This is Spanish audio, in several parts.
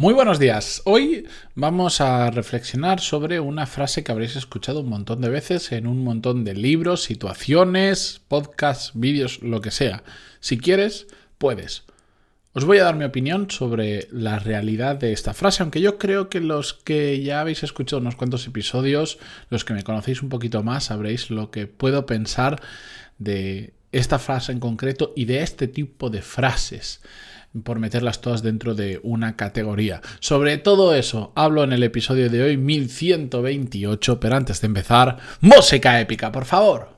Muy buenos días. Hoy vamos a reflexionar sobre una frase que habréis escuchado un montón de veces en un montón de libros, situaciones, podcasts, vídeos, lo que sea. Si quieres, puedes. Os voy a dar mi opinión sobre la realidad de esta frase, aunque yo creo que los que ya habéis escuchado unos cuantos episodios, los que me conocéis un poquito más, sabréis lo que puedo pensar de esta frase en concreto y de este tipo de frases por meterlas todas dentro de una categoría. Sobre todo eso hablo en el episodio de hoy 1128, pero antes de empezar, música épica, por favor.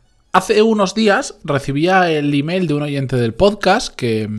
Hace unos días recibía el email de un oyente del podcast que,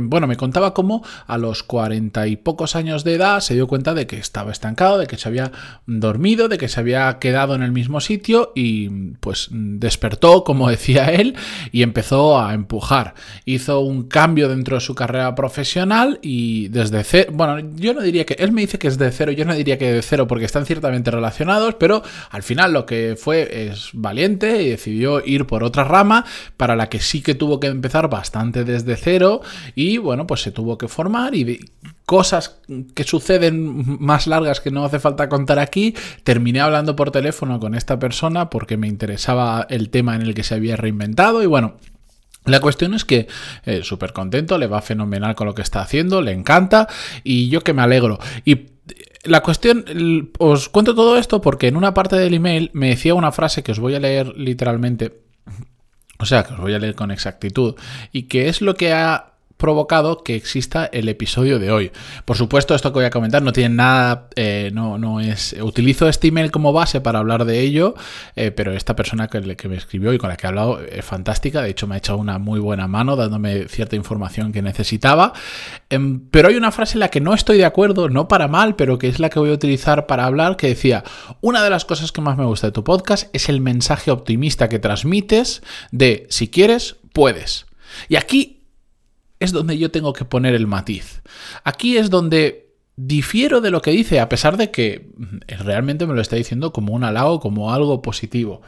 bueno, me contaba cómo a los cuarenta y pocos años de edad se dio cuenta de que estaba estancado, de que se había dormido, de que se había quedado en el mismo sitio y pues despertó, como decía él, y empezó a empujar. Hizo un cambio dentro de su carrera profesional y desde cero, bueno, yo no diría que, él me dice que es de cero, yo no diría que de cero porque están ciertamente relacionados, pero al final lo que fue es valiente y decidió ir por otra rama para la que sí que tuvo que empezar bastante desde cero y bueno, pues se tuvo que formar y cosas que suceden más largas que no hace falta contar aquí. Terminé hablando por teléfono con esta persona porque me interesaba el tema en el que se había reinventado y bueno, la cuestión es que eh, súper contento, le va fenomenal con lo que está haciendo, le encanta y yo que me alegro. Y la cuestión, os cuento todo esto porque en una parte del email me decía una frase que os voy a leer literalmente. O sea, que os voy a leer con exactitud. Y que es lo que ha provocado que exista el episodio de hoy. Por supuesto, esto que voy a comentar no tiene nada, eh, no, no es... Utilizo este email como base para hablar de ello, eh, pero esta persona que, que, me escribió y con la que he hablado es fantástica, de hecho me ha echado una muy buena mano dándome cierta información que necesitaba. Em, pero hay una frase en la que no estoy de acuerdo, no para mal, pero que es la que voy a utilizar para hablar, que decía, una de las cosas que más me gusta de tu podcast es el mensaje optimista que transmites de si quieres, puedes. Y aquí es donde yo tengo que poner el matiz. Aquí es donde difiero de lo que dice, a pesar de que realmente me lo está diciendo como un halago, como algo positivo.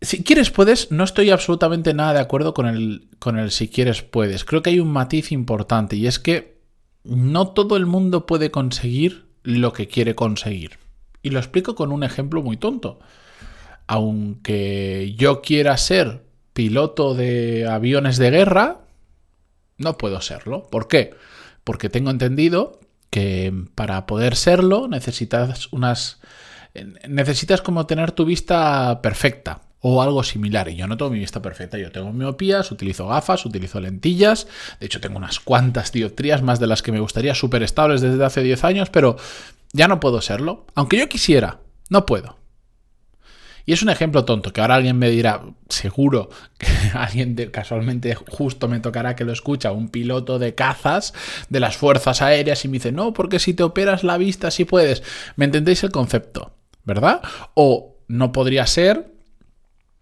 Si quieres puedes, no estoy absolutamente nada de acuerdo con el, con el si quieres puedes. Creo que hay un matiz importante y es que no todo el mundo puede conseguir lo que quiere conseguir. Y lo explico con un ejemplo muy tonto. Aunque yo quiera ser piloto de aviones de guerra, no puedo serlo. ¿Por qué? Porque tengo entendido que para poder serlo necesitas unas... Necesitas como tener tu vista perfecta o algo similar. Y yo no tengo mi vista perfecta, yo tengo miopías, utilizo gafas, utilizo lentillas. De hecho, tengo unas cuantas dioptrías, más de las que me gustaría, súper estables desde hace 10 años, pero ya no puedo serlo. Aunque yo quisiera, no puedo. Y es un ejemplo tonto, que ahora alguien me dirá, seguro que alguien casualmente justo me tocará que lo escucha, un piloto de cazas de las fuerzas aéreas y me dice, no, porque si te operas la vista sí puedes. ¿Me entendéis el concepto? ¿Verdad? O no podría ser,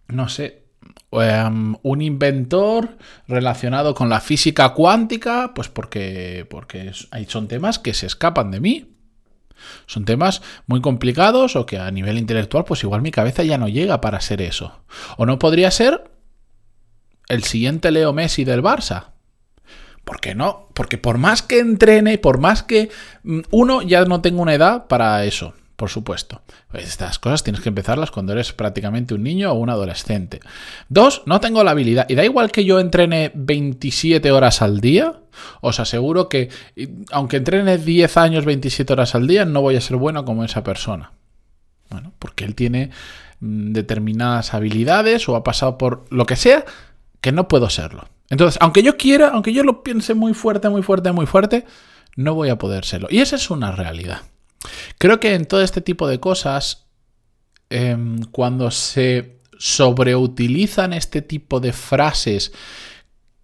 no sé, em, un inventor relacionado con la física cuántica, pues porque, porque son temas que se escapan de mí. Son temas muy complicados o que a nivel intelectual pues igual mi cabeza ya no llega para ser eso. O no podría ser el siguiente Leo Messi del Barça. ¿Por qué no? Porque por más que entrene, por más que mm, uno ya no tengo una edad para eso por supuesto. Pues estas cosas tienes que empezarlas cuando eres prácticamente un niño o un adolescente. Dos, no tengo la habilidad. Y da igual que yo entrene 27 horas al día, os aseguro que aunque entrene 10 años 27 horas al día, no voy a ser bueno como esa persona. Bueno, porque él tiene mm, determinadas habilidades o ha pasado por lo que sea que no puedo serlo. Entonces, aunque yo quiera, aunque yo lo piense muy fuerte, muy fuerte, muy fuerte, no voy a poder serlo. Y esa es una realidad. Creo que en todo este tipo de cosas, em, cuando se sobreutilizan este tipo de frases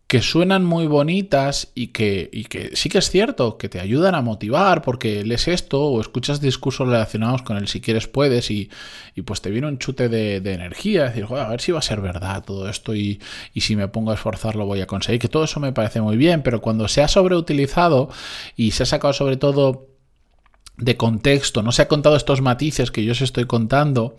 que suenan muy bonitas y que, y que sí que es cierto, que te ayudan a motivar porque lees esto o escuchas discursos relacionados con el si quieres puedes y, y pues te viene un chute de, de energía, decir, a ver si va a ser verdad todo esto y, y, si me pongo a esforzar lo voy a conseguir, que todo eso me parece muy bien, pero cuando se ha sobreutilizado y se ha sacado sobre todo de contexto, no se ha contado estos matices que yo os estoy contando,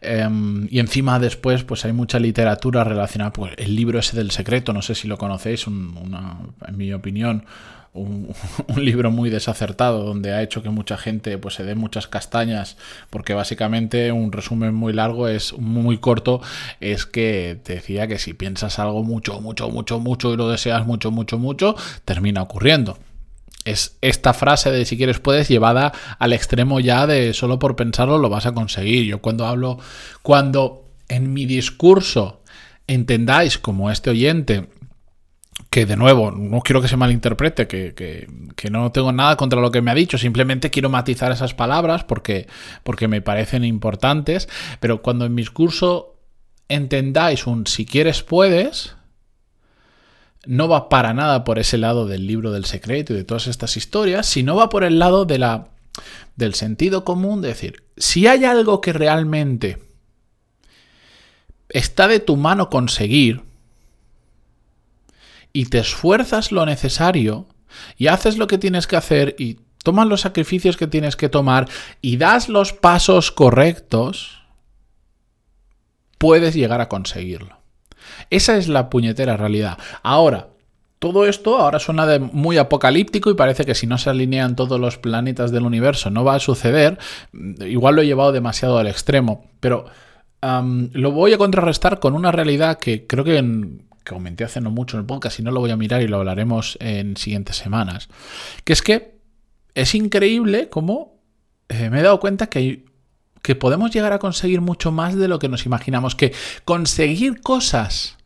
Em, y encima después pues hay mucha literatura relacionada, pues el libro ese del secreto, no sé si lo conocéis, en mi opinión, un, libro muy desacertado donde ha hecho que mucha gente pues se dé muchas castañas porque básicamente un resumen muy largo es muy corto es que te decía que si piensas algo mucho mucho mucho mucho y lo deseas mucho mucho mucho termina ocurriendo es esta frase de si quieres puedes llevada al extremo ya de solo por pensarlo lo vas a conseguir. Yo cuando hablo, cuando en mi discurso entendáis como este oyente, que de nuevo, no quiero que se malinterprete, que, que, no tengo nada contra lo que me ha dicho, simplemente quiero matizar esas palabras porque, porque me parecen importantes, pero cuando en mi discurso entendáis un si quieres puedes, no va para nada por ese lado del libro del secreto y de todas estas historias, sino va por el lado de la, del sentido común de decir, si hay algo que realmente está de tu mano conseguir y te esfuerzas lo necesario y haces lo que tienes que hacer y tomas los sacrificios que tienes que tomar y das los pasos correctos, puedes llegar a conseguirlo. Esa es la puñetera realidad. Ahora, todo esto ahora suena de muy apocalíptico y parece que si no se alinean todos los planetas del universo no va a suceder. Igual lo he llevado demasiado al extremo, pero lo voy a contrarrestar con una realidad que creo que, comenté hace no mucho en el podcast y no lo voy a mirar y lo hablaremos en siguientes semanas. Que es que es increíble cómo eh, me he dado cuenta que hay que podemos llegar a conseguir mucho más de lo que nos imaginamos, que conseguir cosas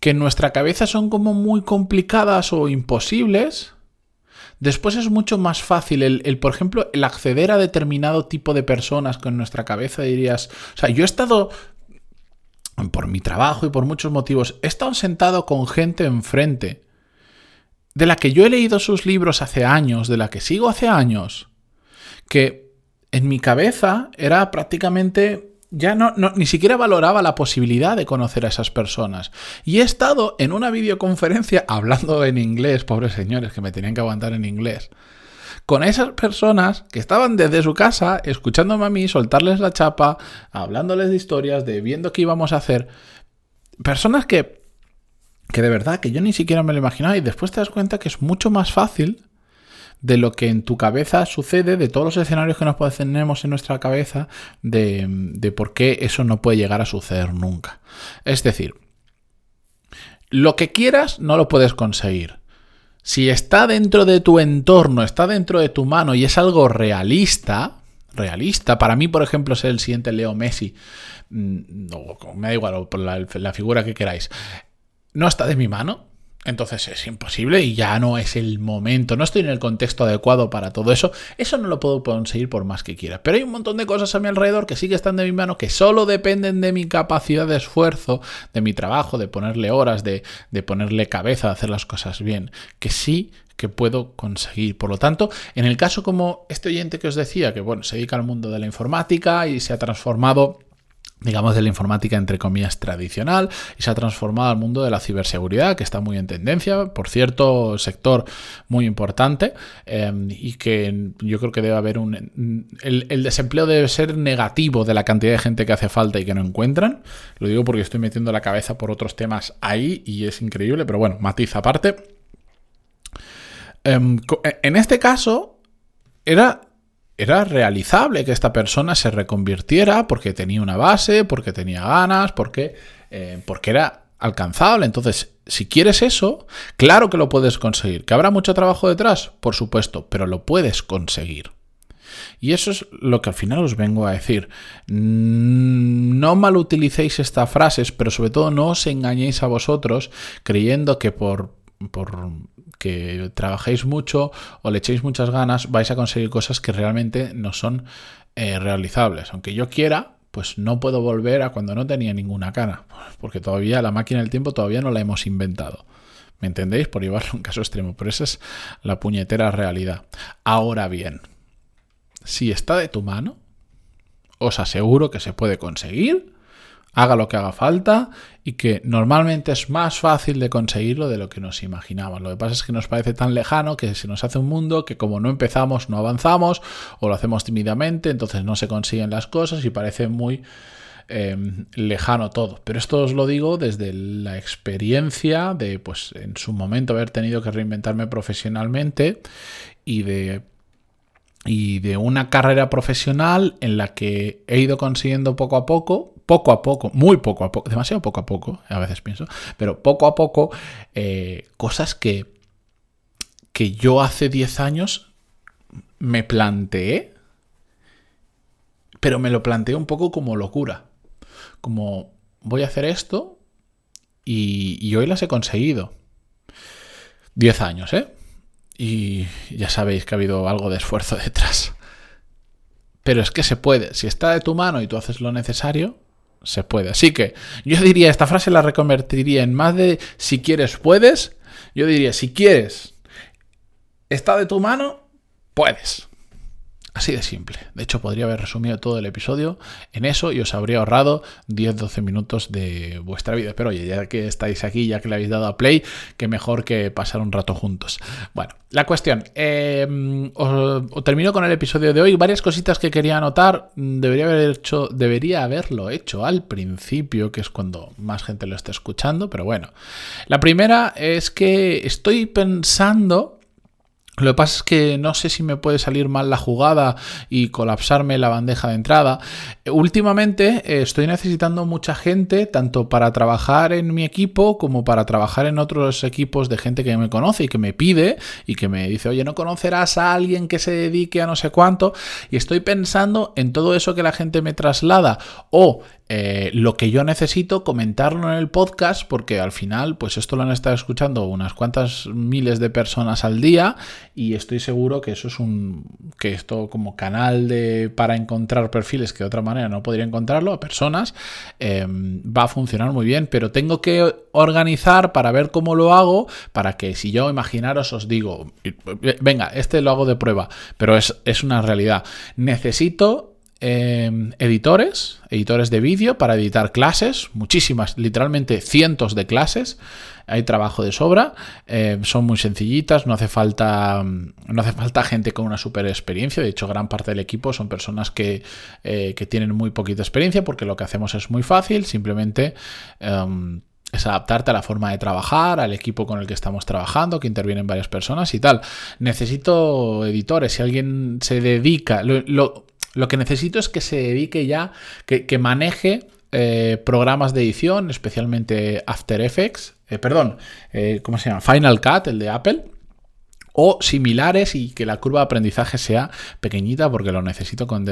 que en nuestra cabeza son como muy complicadas o imposibles, después es mucho más fácil el, por ejemplo, el acceder a determinado tipo de personas con nuestra cabeza dirías, o sea, yo he estado por mi trabajo y por muchos motivos, he estado sentado con gente enfrente de la que yo he leído sus libros hace años, de la que sigo hace años, que en mi cabeza era prácticamente ya no, ni siquiera valoraba la posibilidad de conocer a esas personas. Y he estado en una videoconferencia hablando en inglés, pobres señores que me tenían que aguantar en inglés, con esas personas que estaban desde su casa escuchándome a mí, soltarles la chapa, hablándoles de historias, de viendo qué íbamos a hacer. Personas que, que de verdad, que yo ni siquiera me lo imaginaba y después te das cuenta que es mucho más fácil de lo que en tu cabeza sucede, de todos los escenarios que nos tenemos en nuestra cabeza, de, de por qué eso no puede llegar a suceder nunca. Es decir, lo que quieras no lo puedes conseguir. Si está dentro de tu entorno, está dentro de tu mano y es algo realista, realista, para mí, por ejemplo, ser el siguiente Leo Messi, mm, no, me da igual, por la figura que queráis, no está de mi mano, entonces es imposible y ya no es el momento, no estoy en el contexto adecuado para todo eso, eso no lo puedo conseguir por más que quiera. Pero hay un montón de cosas a mi alrededor que sí que están de mi mano, que solo dependen de mi capacidad de esfuerzo, de mi trabajo, de ponerle horas, de, de ponerle cabeza, de hacer las cosas bien, que sí que puedo conseguir. Por lo tanto, en el caso como este oyente que os decía, que bueno, se dedica al mundo de la informática y se ha transformado digamos, de la informática entre comillas tradicional y se ha transformado al mundo de la ciberseguridad, que está muy en tendencia, por cierto, sector muy importante em, y que yo creo que debe haber un... El, desempleo debe ser negativo de la cantidad de gente que hace falta y que no encuentran. Lo digo porque estoy metiendo la cabeza por otros temas ahí y es increíble, pero bueno, matiz aparte. Em, en este caso, era era realizable que esta persona se reconvirtiera porque tenía una base, porque tenía ganas, porque, eh, porque era alcanzable. Entonces, si quieres eso, claro que lo puedes conseguir. ¿Que habrá mucho trabajo detrás? Por supuesto, pero lo puedes conseguir. Y eso es lo que al final os vengo a decir. No malutilicéis estas frases, pero sobre todo no os engañéis a vosotros creyendo que por, por que trabajéis mucho o le echéis muchas ganas, vais a conseguir cosas que realmente no son eh, realizables. Aunque yo quiera, pues no puedo volver a cuando no tenía ninguna cara, porque todavía la máquina del tiempo todavía no la hemos inventado. ¿Me entendéis? Por llevarlo a un caso extremo, pero esa es la puñetera realidad. Ahora bien, si está de tu mano, os aseguro que se puede conseguir, haga lo que haga falta y que normalmente es más fácil de conseguirlo de lo que nos imaginamos. Lo que pasa es que nos parece tan lejano que se nos hace un mundo que como no empezamos no avanzamos o lo hacemos tímidamente, entonces no se consiguen las cosas y parece muy em, lejano todo. Pero esto os lo digo desde la experiencia de, pues, en su momento haber tenido que reinventarme profesionalmente y de y de una carrera profesional en la que he ido consiguiendo poco a poco, poco a poco, muy poco a poco, demasiado poco a poco, a veces pienso, pero poco a poco, eh, cosas que, que yo hace 10 años me planteé, pero me lo planteé un poco como locura, como voy a hacer esto y, y hoy las he conseguido. 10 años, ¿eh? y ya sabéis que ha habido algo de esfuerzo detrás. Pero es que se puede, si está de tu mano y tú haces lo necesario, se puede. Así que yo diría, esta frase la reconvertiría en más de si quieres, puedes. Yo diría, si quieres, está de tu mano, puedes. Así de simple. De hecho, podría haber resumido todo el episodio en eso y os habría ahorrado 10-12 minutos de vuestra vida. Pero oye, ya que estáis aquí, ya que le habéis dado a play, que mejor que pasar un rato juntos. Bueno, la cuestión. Eh, os, termino con el episodio de hoy. Varias cositas que quería anotar. Debería, haber hecho, debería haberlo hecho al principio, que es cuando más gente lo está escuchando. Pero bueno. La primera es que estoy pensando lo que pasa es que no sé si me puede salir mal la jugada y colapsarme la bandeja de entrada. Últimamente eh, estoy necesitando mucha gente, tanto para trabajar en mi equipo como para trabajar en otros equipos de gente que me conoce y que me pide y que me dice, oye, ¿no conocerás a alguien que se dedique a no sé cuánto? Y estoy pensando en todo eso que la gente me traslada o eh, lo que yo necesito comentarlo en el podcast porque al final pues esto lo han estado escuchando unas cuantas miles de personas al día y estoy seguro que eso es un que esto como canal de para encontrar perfiles que de otra manera no podría encontrarlo a personas eh, va a funcionar muy bien pero tengo que organizar para ver cómo lo hago para que si yo imaginaros os digo venga este lo hago de prueba pero es, es una realidad. Necesito Em, editores, editores de vídeo para editar clases, muchísimas, literalmente cientos de clases. Hay trabajo de sobra, em, son muy sencillitas, no hace falta, no hace falta gente con una super experiencia. De hecho, gran parte del equipo son personas que, eh, que tienen muy poquita experiencia porque lo que hacemos es muy fácil, simplemente em, es adaptarte a la forma de trabajar, al equipo con el que estamos trabajando, que intervienen varias personas y tal. Necesito editores, si alguien se dedica, lo que necesito es que se dedique ya, que, maneje eh, programas de edición, especialmente After Effects, eh, perdón, eh, ¿cómo se llama? Final Cut, el de Apple, o similares y que la curva de aprendizaje sea pequeñita porque lo necesito con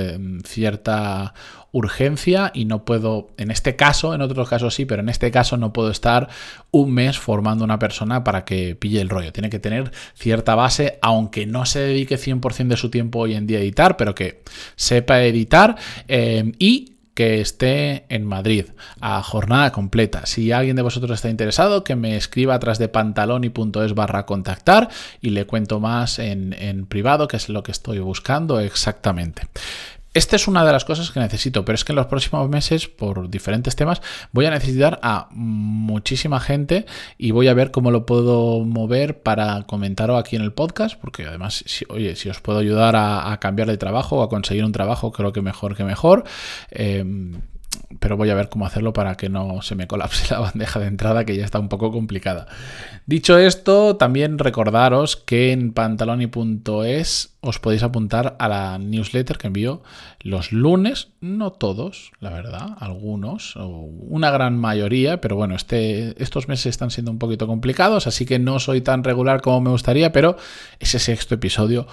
cierta urgencia y no puedo, en este caso, en otros casos sí, pero en este caso no puedo estar un mes formando una persona para que pille el rollo. Tiene que tener cierta base, aunque no se dedique 100% de su tiempo hoy en día a editar, pero que sepa editar y esté en Madrid a jornada completa. Si alguien de vosotros está interesado, que me escriba atrás de pantaloni.es barra contactar y le cuento más en, en privado, que es lo que estoy buscando exactamente. Esta es una de las cosas que necesito, pero es que en los próximos meses, por diferentes temas, voy a necesitar a muchísima gente y voy a ver cómo lo puedo mover para comentaros aquí en el podcast, porque además, oye, si os puedo ayudar a, cambiar de trabajo o a conseguir un trabajo, creo que mejor que mejor. Eh, pero voy a ver cómo hacerlo para que no se me colapse la bandeja de entrada que ya está un poco complicada. Dicho esto, también recordaros que en pantaloni.es os podéis apuntar a la newsletter que envío los lunes, no todos, la verdad, algunos, o una gran mayoría, pero bueno, este, estos meses están siendo un poquito complicados, así que no soy tan regular como me gustaría, pero ese sexto episodio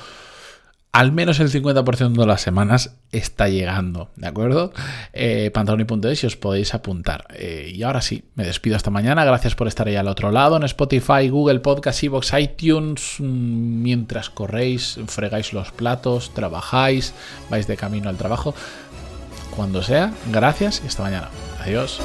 al menos el 50% de las semanas está llegando, ¿de acuerdo? Eh, pantaloni.es si os podéis apuntar. Eh, y ahora sí, me despido hasta mañana. Gracias por estar ahí al otro lado, en Spotify, Google Podcast, Evox, iTunes. Mm, mientras corréis, fregáis los platos, trabajáis, vais de camino al trabajo. Cuando sea, gracias y hasta mañana. Adiós.